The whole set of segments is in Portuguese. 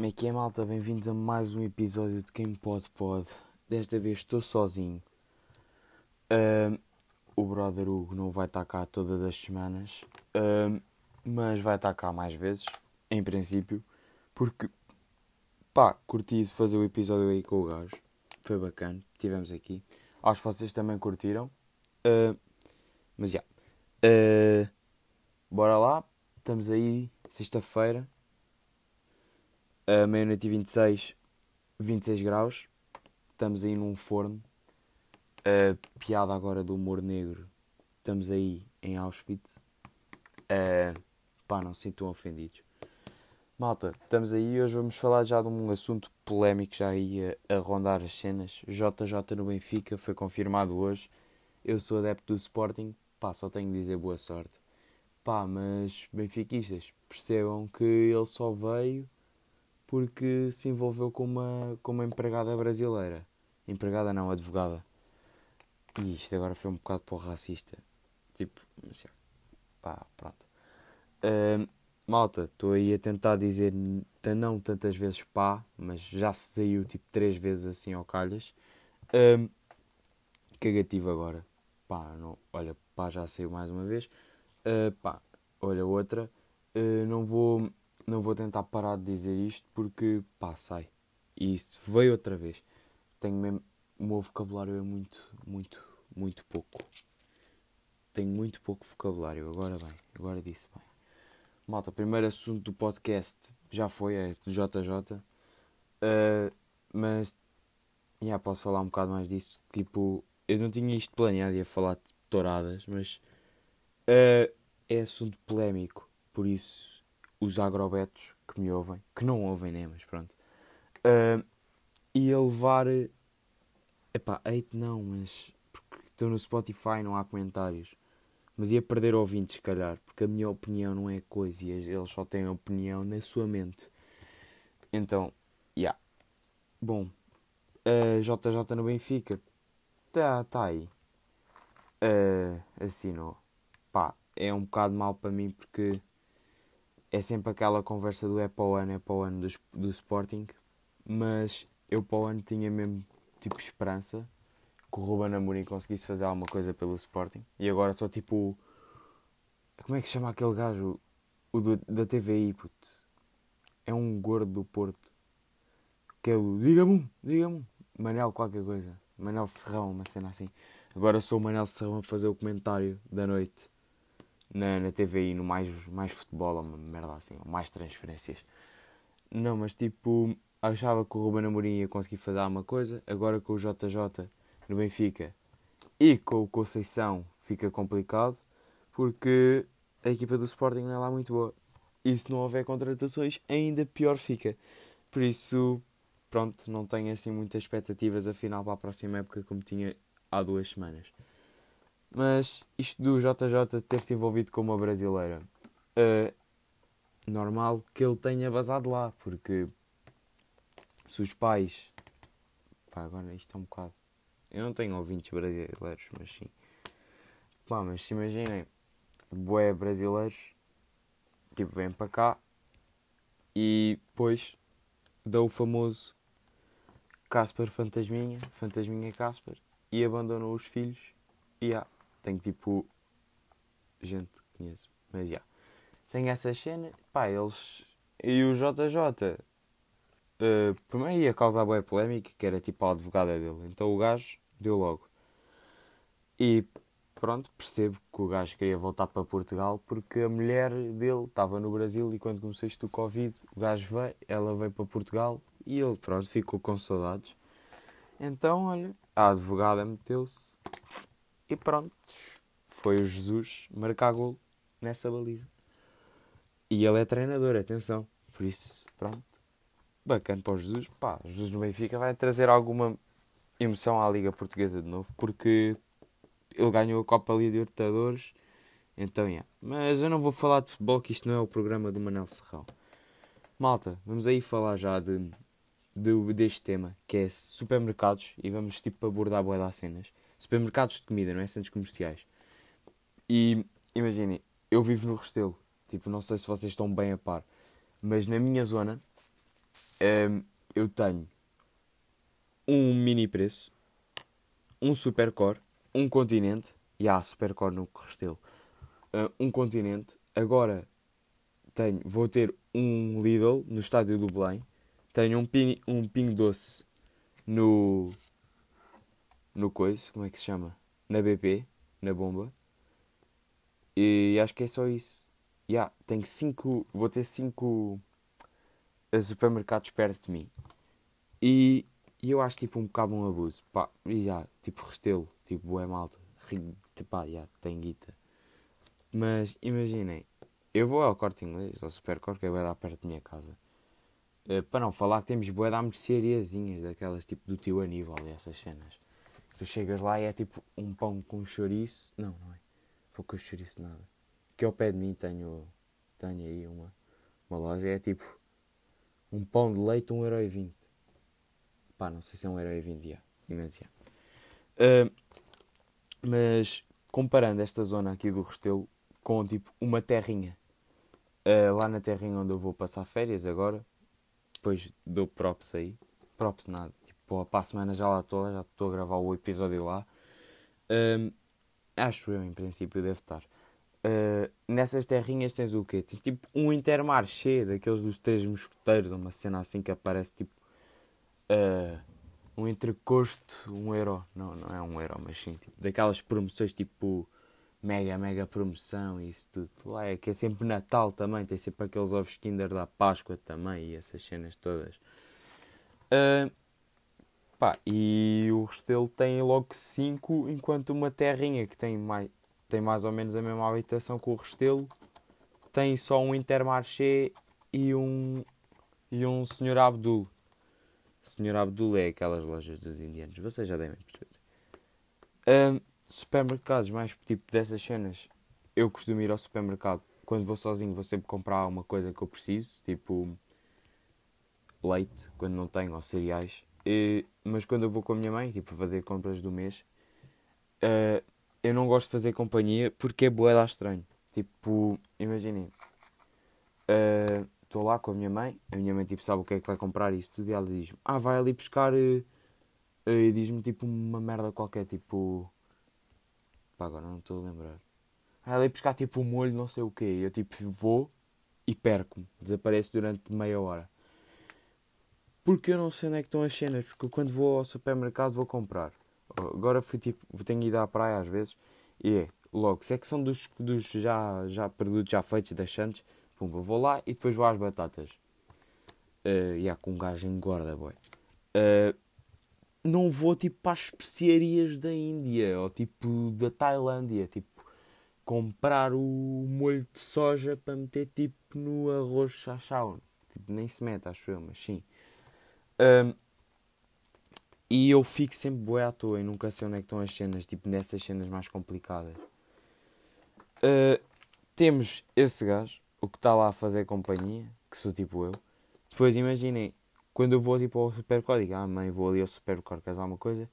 Como é que é, malta? Bem-vindos a mais um episódio de Quem Pode Pode. Desta vez estou sozinho. Uh, o brother Hugo não vai estar cá todas as semanas, uh, mas vai estar cá mais vezes, em princípio, porque pá, curti de fazer o episódio aí com o gajo. Foi bacana, tivemos aqui. Acho que vocês também curtiram. Uh, mas já. Yeah. bora lá, estamos aí, sexta-feira uh, meia-noite e 26, 26 graus. Estamos aí num forno. Uh, piada agora do humor negro. Estamos aí em Auschwitz. Uh, pá, não se sintam ofendidos. Malta, estamos aí hoje vamos falar já de um assunto polémico já aí a, a rondar as cenas. JJ no Benfica foi confirmado hoje. Eu sou adepto do Sporting, pá, só tenho de dizer boa sorte. Pá, mas benfiquistas, percebam que ele só veio porque se envolveu com uma, com uma empregada brasileira. Empregada não, advogada. E isto agora foi um bocado para o racista. Tipo, pá, pronto. Uh, malta, estou aí a tentar dizer não tantas vezes pá, mas já se saiu tipo três vezes assim ao calhas. Uh, cagativo agora. Pá, não, olha, pá já saiu mais uma vez. Uh, pá, olha outra. Uh, não vou não vou tentar parar de dizer isto porque, pá, sai. E isso veio outra vez. Tenho mesmo. O meu vocabulário é muito, muito, muito pouco. Tenho muito pouco vocabulário. Agora bem, agora disse bem. Malta, primeiro assunto do podcast já foi, é do JJ. Uh, ah, mas, já yeah, posso falar um bocado mais disso. Tipo, eu não tinha isto planeado, ia falar de touradas, mas uh, é assunto polémico. Por isso, os agrobetos que me ouvem, que não ouvem nem, mas pronto, uh, ia levar. Epá, hate não, mas. Porque estou no Spotify não há comentários. Mas ia perder ouvintes, se calhar, porque a minha opinião não é coisa e eles só têm opinião na sua mente. Então. Yeah. Bom, uh, JJ no Benfica, tá, tá aí. Uh, assinou. Pá, é um bocado mal para mim porque é sempre aquela conversa do é para o ano, é para o ano do, do Sporting, mas eu para o ano tinha mesmo tipo esperança que o Ruben Amorim conseguisse fazer alguma coisa pelo Sporting. E agora só tipo como é que se chama aquele gajo? O do, da TVI puto. É um gordo do Porto. Que é o diga-me diga-me Manel qualquer coisa. Manel Serrão uma cena assim. Agora sou o Manel Serrão a fazer o comentário da noite na, na TVI, no mais, mais futebol, uma merda assim, mais transferências. Não, mas tipo, achava que o Ruben Amorim ia conseguir fazer alguma coisa, agora com o JJ no Benfica e com o Conceição fica complicado, porque a equipa do Sporting não é lá muito boa. E se não houver contratações, ainda pior fica. Por isso, pronto, não tenho assim muitas expectativas afinal para a próxima época como tinha há duas semanas. Mas isto do JJ ter se envolvido com uma brasileira, uh, normal que ele tenha basado lá, porque se os pais. Pá, agora isto é um bocado. Eu não tenho ouvintes brasileiros, mas sim. Pá, mas se imaginem, boé brasileiros, tipo, vêm para cá e depois dá o famoso Casper Fantasminha, Fantasminha Casper, e abandonam os filhos e yeah, tenho tipo. gente que conheço. Mas já. Yeah. Tenho essa cena. Pá, eles. E o JJ. Uh, primeiro ia causar boa polémica, que era tipo a advogada dele. Então o gajo deu logo. E pronto, percebo que o gajo queria voltar para Portugal porque a mulher dele estava no Brasil e quando começou isto do Covid, o gajo veio, ela veio para Portugal e ele, pronto, ficou com saudades. Então, olha, a advogada meteu-se e pronto, foi o Jesus marcar gol nessa baliza. E ele é treinador, atenção. Por isso, pronto. Bacana para o Jesus. Pá, Jesus no Benfica vai trazer alguma emoção à Liga Portuguesa de novo, porque ele ganhou a Copa Libertadores. Então, yeah. Mas eu não vou falar de futebol, que isto não é o programa do Manel Serrão. Malta, vamos aí falar já de, de, deste tema, que é supermercados, e vamos tipo abordar boa das cenas supermercados de comida, não é? Centros comerciais. E imaginem, eu vivo no Restelo. Tipo, não sei se vocês estão bem a par. Mas na minha zona, Um, eu tenho um mini preço, um supercore, um continente, e há supercore no Restelo, uh, um continente. Agora tenho, vou ter um Lidl no estádio do Belém, tenho um, pin, um Pingo Doce no. No coisa, como é que se chama? Na BP, na bomba. E acho que é só isso. Yeah, tenho cinco. Vou ter cinco eh, supermercados perto de mim. E, e eu acho tipo um bocado um abuso. Pá, e já, tipo restelo, tipo é malta. Pá, já, tem guita. Mas imaginem, eu vou ao corte inglês, ao supercorte, que é dar perto da minha casa. Uh, para não falar que temos boé de merceariazinhas, daquelas tipo do tio Aníbal e essas cenas. Tu chegas lá e é tipo um pão com chouriço. Não, não é. Pão com chouriço nada. Que ao pé de mim tenho, tenho aí uma, uma loja. É tipo um pão de leite 1,20€. Pá, não sei se é 1,20€, já. Mas, já. Uh, mas comparando esta zona aqui do Restelo com tipo uma terrinha. Uh, lá na terrinha onde eu vou passar férias agora, depois dou props aí. Props nada. Tipo, para a semana já lá estou, já estou a gravar o episódio lá. Uh, acho eu, em princípio, deve estar. Uh, nessas terrinhas tens o quê? Tens tipo um intermarché daqueles dos três mosqueteiros, uma cena assim que aparece tipo uh, um entrecosto, um euro. Não, não é um euro, mas sim, tipo, daquelas promoções tipo mega, mega promoção e isso tudo. Lá é que é sempre Natal também, tem sempre aqueles ovos Kinder da Páscoa também e essas cenas todas. Uh, pá, e o Restelo tem logo 5, enquanto uma terrinha que tem mais, tem mais ou menos a mesma habitação que o Restelo tem só um Intermarché e um, e um Senhor Abdul. Senhor Abdul é aquelas lojas dos indianos, vocês já devem perceber. Uh, supermercados, mais tipo dessas cenas, eu costumo ir ao supermercado. Quando vou sozinho, vou sempre comprar uma coisa que eu preciso, tipo leite, quando não tenho, ou cereais. E, mas quando eu vou com a minha mãe, tipo fazer compras do mês, uh, eu não gosto de fazer companhia porque é boa estranho. Tipo, imaginem, estou uh, lá com a minha mãe, a minha mãe tipo, sabe o que é que vai comprar e isso tudo, e ela diz-me: Ah, vai ali buscar. Uh, uh, diz-me tipo uma merda qualquer, tipo Pá, agora não estou a lembrar. Ela ia buscar tipo um molho, não sei o quê. Eu tipo vou e perco-me. Desapareço durante meia hora. Porque eu não sei onde é que estão as cenas. Porque quando vou ao supermercado vou comprar. Agora fui tipo, tenho ido à praia às vezes. E é, logo, se é que são dos, dos já, já produtos já feitos, deixantes, pumba, vou lá e depois vou às batatas. Uh, e há com um gajo engorda, boy. Uh, não vou tipo para as especiarias da Índia ou tipo da Tailândia, tipo comprar o molho de soja para meter tipo no arroz chachau. Tipo, nem se mete, acho eu, mas sim. Um, e eu fico sempre boé à toa e nunca sei onde é estão as cenas, tipo nessas cenas mais complicadas. Uh, temos esse gajo, o que está lá a fazer companhia, que sou tipo eu. Depois imaginem, quando eu vou tipo ao supermercado, digo, ah mãe, vou ali ao supermercado casar uma coisa.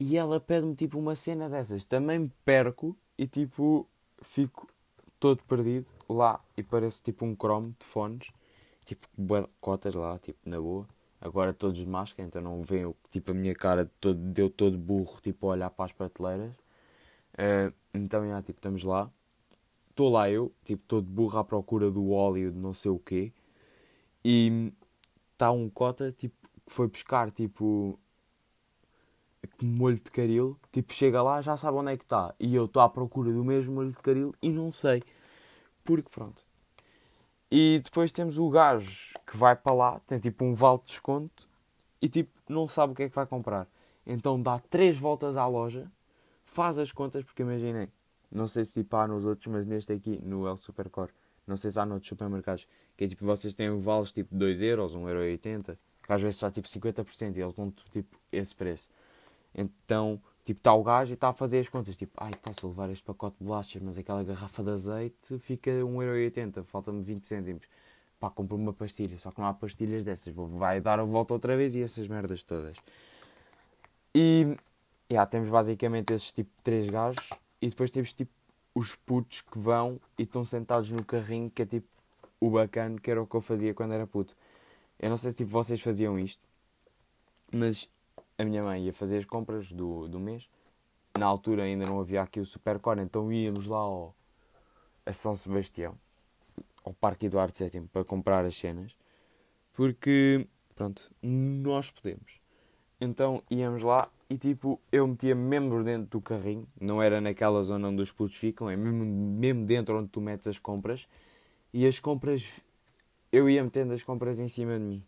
E ela pede-me tipo uma cena dessas. Também me perco e tipo fico todo perdido lá e pareço tipo um cromo de fones. Tipo, cotas lá, tipo, na boa. Agora todos de máscara, então não veem tipo a minha cara todo, deu todo burro, tipo, a olhar para as prateleiras. Uh, então, já, tipo, estamos lá. Estou lá eu, tipo, todo burro à procura do óleo de não sei o quê. E está um cota tipo, que foi buscar tipo molho de caril, tipo chega lá já sabe onde é que está. E eu estou à procura do mesmo molho de caril e não sei. Porque pronto. E depois temos o gajo que vai para lá, tem tipo um vale de desconto e tipo não sabe o que é que vai comprar. Então dá três voltas à loja, faz as contas, porque imaginem, não sei se tipo há nos outros, mas neste aqui, no El Supercore, não sei se há noutros supermercados, que é tipo, vocês têm vales tipo 2 euros, 1,80€, que às vezes está tipo 50% e eles dão tipo esse preço. Então, tipo, está o gajo e está a fazer as contas, tipo, ai, está-se a levar este pacote de bolachas, mas aquela garrafa de azeite fica 1,80€, falta-me 20 cêntimos. Pá, compro uma pastilha, só que não há pastilhas dessas, vai dar a volta outra vez e essas merdas todas. E, yeah, temos basicamente esses tipo 3 gajos e depois temos tipo os putos que vão e estão sentados no carrinho, que é tipo o bacana, que era o que eu fazia quando era puto. Eu não sei se tipo, vocês faziam isto, mas a minha mãe ia fazer as compras do, do mês. Na altura ainda não havia aqui o Supercore, então íamos lá ao, a São Sebastião, ao Parque Eduardo VII, para comprar as cenas. Porque, pronto, nós podemos. Então íamos lá e tipo, eu metia mesmo dentro do carrinho, não era naquela zona onde os putos ficam, é mesmo, mesmo dentro onde tu metes as compras. E as compras, eu ia metendo as compras em cima de mim.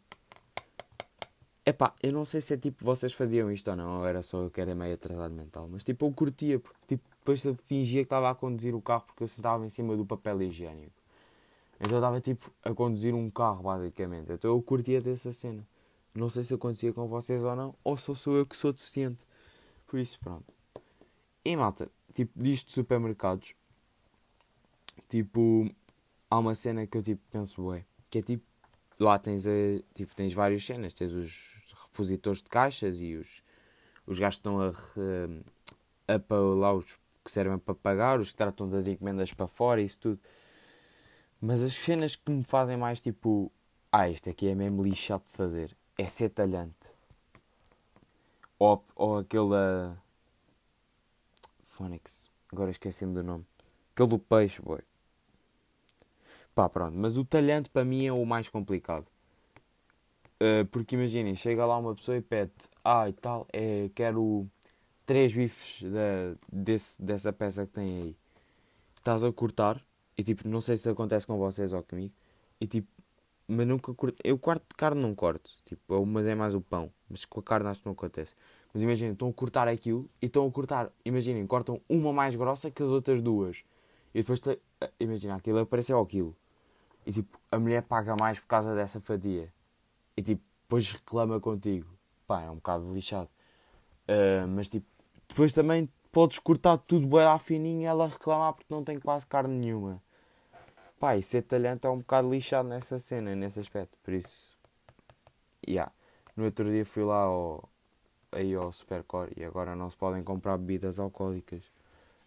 Epá, eu não sei se é tipo vocês faziam isto ou não, ou era só eu que era meio atrasado mental, mas tipo eu curtia, porque tipo, depois eu fingia que estava a conduzir o carro porque eu sentava em cima do papel higiênico. Então eu estava tipo a conduzir um carro basicamente. Então eu curtia dessa cena. Não sei se acontecia com vocês ou não, ou só sou eu que sou deficiente. Por isso, pronto. E malta, tipo, disto de supermercados, tipo, há uma cena que eu tipo penso, ué, que é tipo, lá tens, a, tipo, tens várias cenas, tens os repositores de caixas e os, os gajos que estão a, a, a, lá os que servem para pagar, os que tratam das encomendas para fora isso tudo. Mas as cenas que me fazem mais tipo, ah, isto aqui é mesmo lixado de fazer, é ser talhante. Ou, ou aquele da. Phonics, agora esqueci-me do nome. Aquele do peixe, boi. Pá, pronto, mas o talhante para mim é o mais complicado. Uh, porque imaginem, chega lá uma pessoa e pede, ah e tal, é, quero três bifes da, desse, dessa peça que tem aí. Estás a cortar e tipo, não sei se acontece com vocês ou comigo. E tipo, mas nunca corto. Eu corto carne não corto. Tipo, mas é mais o pão. Mas com a carne acho que não acontece. Mas imaginem, estão a cortar aquilo e estão a cortar. Imaginem, cortam uma mais grossa que as outras duas. E depois, imagina, aquilo apareceu ao quilo. E tipo, a mulher paga mais por causa dessa fatia. E tipo, depois reclama contigo. Pá, é um bocado lixado. Uh, mas tipo, depois também podes cortar tudo bem fininho e ela reclamar porque não tem quase carne nenhuma. Pá, e ser talhante é um bocado lixado nessa cena, nesse aspecto. Por isso, yeah. No outro dia fui lá ao, aí ao Supercore e agora não se podem comprar bebidas alcoólicas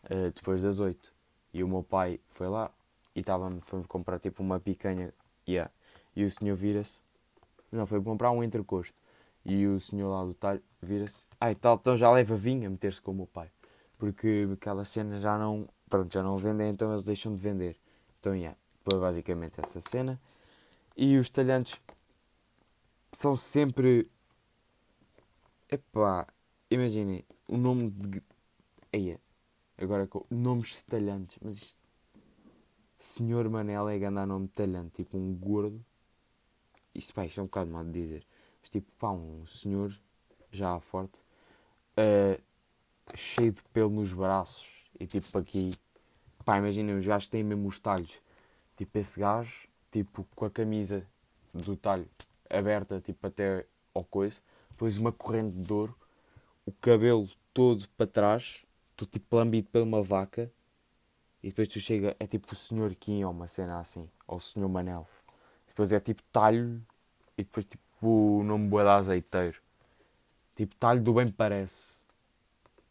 uh, depois das 8. E o meu pai foi lá e estava foi comprar tipo uma picanha. Yeah. E o senhor vira-se. Não, foi comprar um entrecosto. E o senhor lá do talho vira-se. Ai tal, então já leva vinho a meter-se com o meu pai. Porque aquela cena já não. Pronto, já não vendem, então eles deixam de vender. Então, yeah. Foi basicamente essa cena. E os talhantes são sempre. Epá, imaginem, o nome de. Eia, agora com nomes de talhantes, mas isto. Senhor Manel é grande nome de talhante, tipo um gordo. Isto, pá, isto é um bocado mal de dizer. Mas tipo, pá, um senhor já forte, uh, cheio de pelo nos braços e tipo aqui. Pá, imaginem, os gajos têm mesmo os talhos Tipo, esse gajo, tipo, com a camisa do talho aberta, tipo, até ao coiso, depois uma corrente de ouro, o cabelo todo para trás, todo tipo lambido por uma vaca, e depois tu chega, é tipo o Senhor Kim ou uma cena assim, ou o Senhor Manel. Depois é tipo talho, e depois tipo o nome boa de azeiteiro. Tipo talho do bem parece.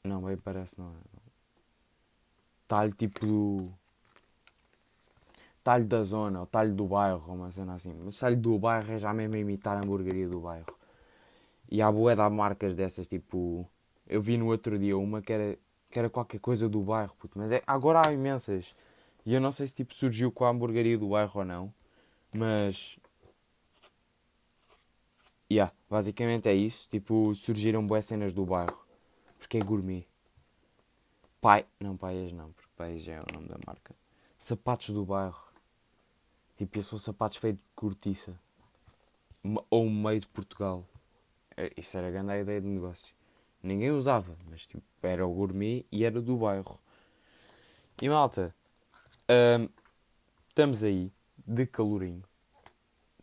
Não, bem parece não é. Talho tipo do talho da zona, ou talho do bairro, uma cena assim. Mas talho do bairro é já mesmo imitar a hamburgueria do bairro. E há boé de marcas dessas, tipo... Eu vi no outro dia uma que era, que era qualquer coisa do bairro, puto. Mas é, agora há imensas. E eu não sei se tipo surgiu com a hamburgueria do bairro ou não. Mas... Yeah, basicamente é isso. Tipo, surgiram boas cenas do bairro. Porque é gourmet. Pai... Não, paias não, porque paias é o nome da marca. Sapatos do bairro. Tipo, são sapatos feitos de cortiça. Ou meio de Portugal. É, isso era a grande ideia de negócio. Ninguém usava, mas tipo, era o gourmet e era do bairro. E malta, hum, estamos aí, de calorinho.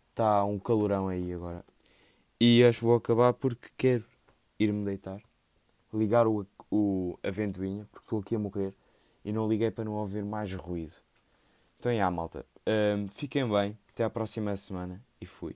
Está um calorão aí agora. E acho que vou acabar porque quero ir-me deitar, ligar o, o, a ventoinha, porque estou aqui a morrer, e não liguei para não ouvir mais ruído. Então, já, malta. Um, fiquem bem. Até à próxima semana. E fui.